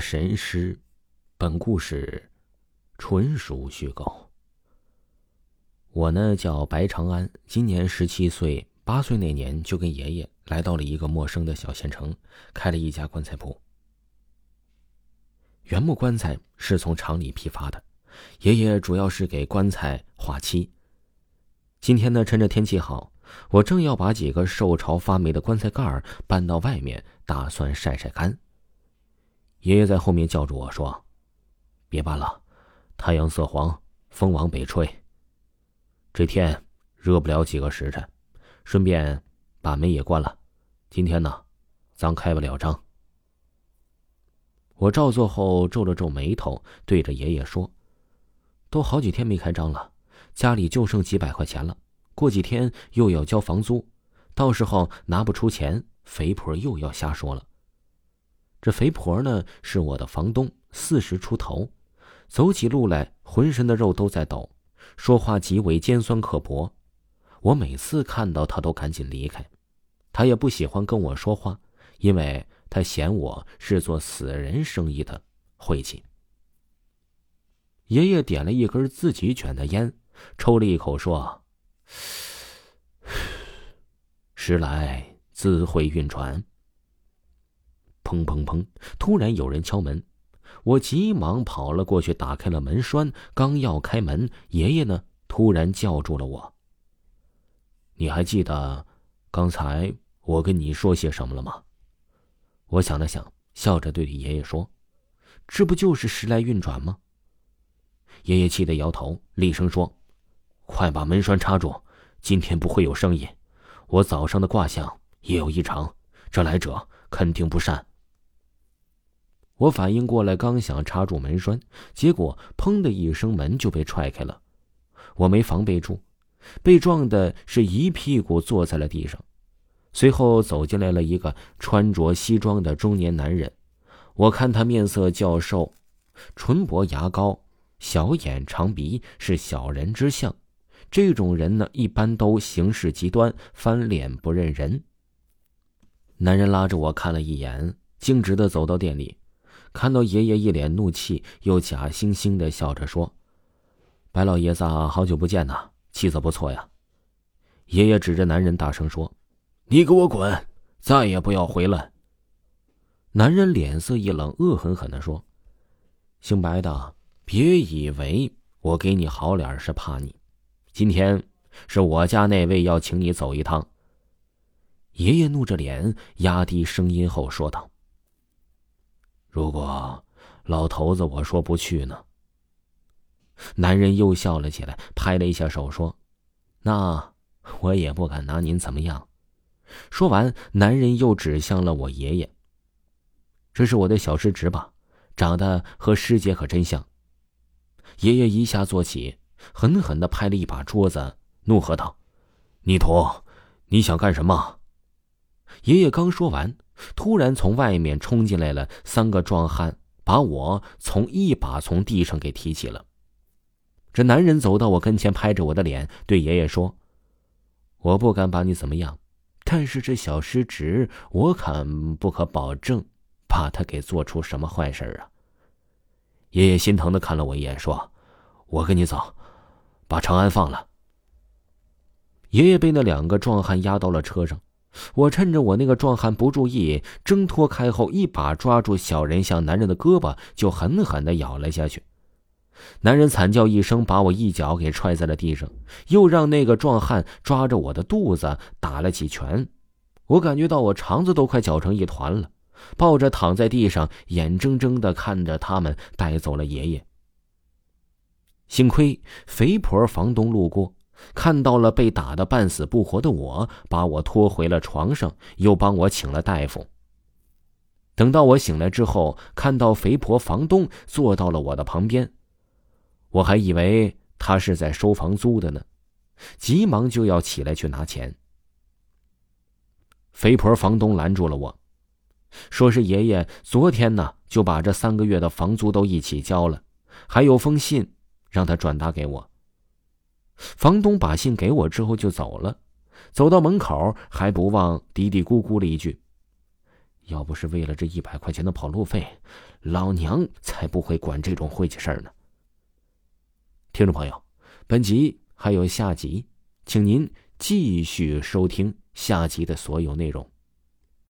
神师，本故事纯属虚构。我呢叫白长安，今年十七岁，八岁那年就跟爷爷来到了一个陌生的小县城，开了一家棺材铺。原木棺材是从厂里批发的，爷爷主要是给棺材画漆。今天呢，趁着天气好，我正要把几个受潮发霉的棺材盖搬到外面，打算晒晒干。爷爷在后面叫住我说：“别搬了，太阳色黄，风往北吹。这天热不了几个时辰，顺便把门也关了。今天呢，咱开不了张。”我照做后皱了皱眉头，对着爷爷说：“都好几天没开张了，家里就剩几百块钱了，过几天又要交房租，到时候拿不出钱，肥婆又要瞎说了。”这肥婆呢是我的房东，四十出头，走起路来浑身的肉都在抖，说话极为尖酸刻薄。我每次看到她都赶紧离开，他也不喜欢跟我说话，因为他嫌我是做死人生意的，晦气。爷爷点了一根自己卷的烟，抽了一口，说：“ 时来自会运转。”砰砰砰！突然有人敲门，我急忙跑了过去，打开了门栓。刚要开门，爷爷呢突然叫住了我：“你还记得刚才我跟你说些什么了吗？”我想了想，笑着对爷爷说：“这不就是时来运转吗？”爷爷气得摇头，厉声说：“快把门栓插住，今天不会有生意。我早上的卦象也有异常，这来者肯定不善。”我反应过来，刚想插住门栓，结果“砰”的一声，门就被踹开了。我没防备住，被撞的是一屁股坐在了地上。随后走进来了一个穿着西装的中年男人。我看他面色较瘦，唇薄牙高，小眼长鼻，是小人之相。这种人呢，一般都行事极端，翻脸不认人。男人拉着我看了一眼，径直的走到店里。看到爷爷一脸怒气，又假惺惺的笑着说：“白老爷子，好久不见呐，气色不错呀。”爷爷指着男人大声说：“你给我滚，再也不要回来！”男人脸色一冷，恶狠狠的说：“姓白的，别以为我给你好脸是怕你，今天是我家那位要请你走一趟。”爷爷怒着脸，压低声音后说道。如果老头子我说不去呢？男人又笑了起来，拍了一下手说：“那我也不敢拿您怎么样。”说完，男人又指向了我爷爷：“这是我的小师侄吧？长得和师姐可真像。”爷爷一下坐起，狠狠的拍了一把桌子，怒喝道：“逆徒，你想干什么？”爷爷刚说完。突然，从外面冲进来了三个壮汉，把我从一把从地上给提起了。这男人走到我跟前，拍着我的脸，对爷爷说：“我不敢把你怎么样，但是这小师侄，我敢不可保证把他给做出什么坏事啊。”爷爷心疼的看了我一眼，说：“我跟你走，把长安放了。”爷爷被那两个壮汉压到了车上。我趁着我那个壮汉不注意，挣脱开后，一把抓住小人像男人的胳膊，就狠狠的咬了下去。男人惨叫一声，把我一脚给踹在了地上，又让那个壮汉抓着我的肚子打了几拳。我感觉到我肠子都快搅成一团了，抱着躺在地上，眼睁睁的看着他们带走了爷爷。幸亏肥婆房东路过。看到了被打得半死不活的我，把我拖回了床上，又帮我请了大夫。等到我醒来之后，看到肥婆房东坐到了我的旁边，我还以为他是在收房租的呢，急忙就要起来去拿钱。肥婆房东拦住了我，说是爷爷昨天呢就把这三个月的房租都一起交了，还有封信让他转达给我。房东把信给我之后就走了，走到门口还不忘嘀嘀咕咕了一句。要不是为了这一百块钱的跑路费，老娘才不会管这种晦气事儿呢。听众朋友，本集还有下集，请您继续收听下集的所有内容。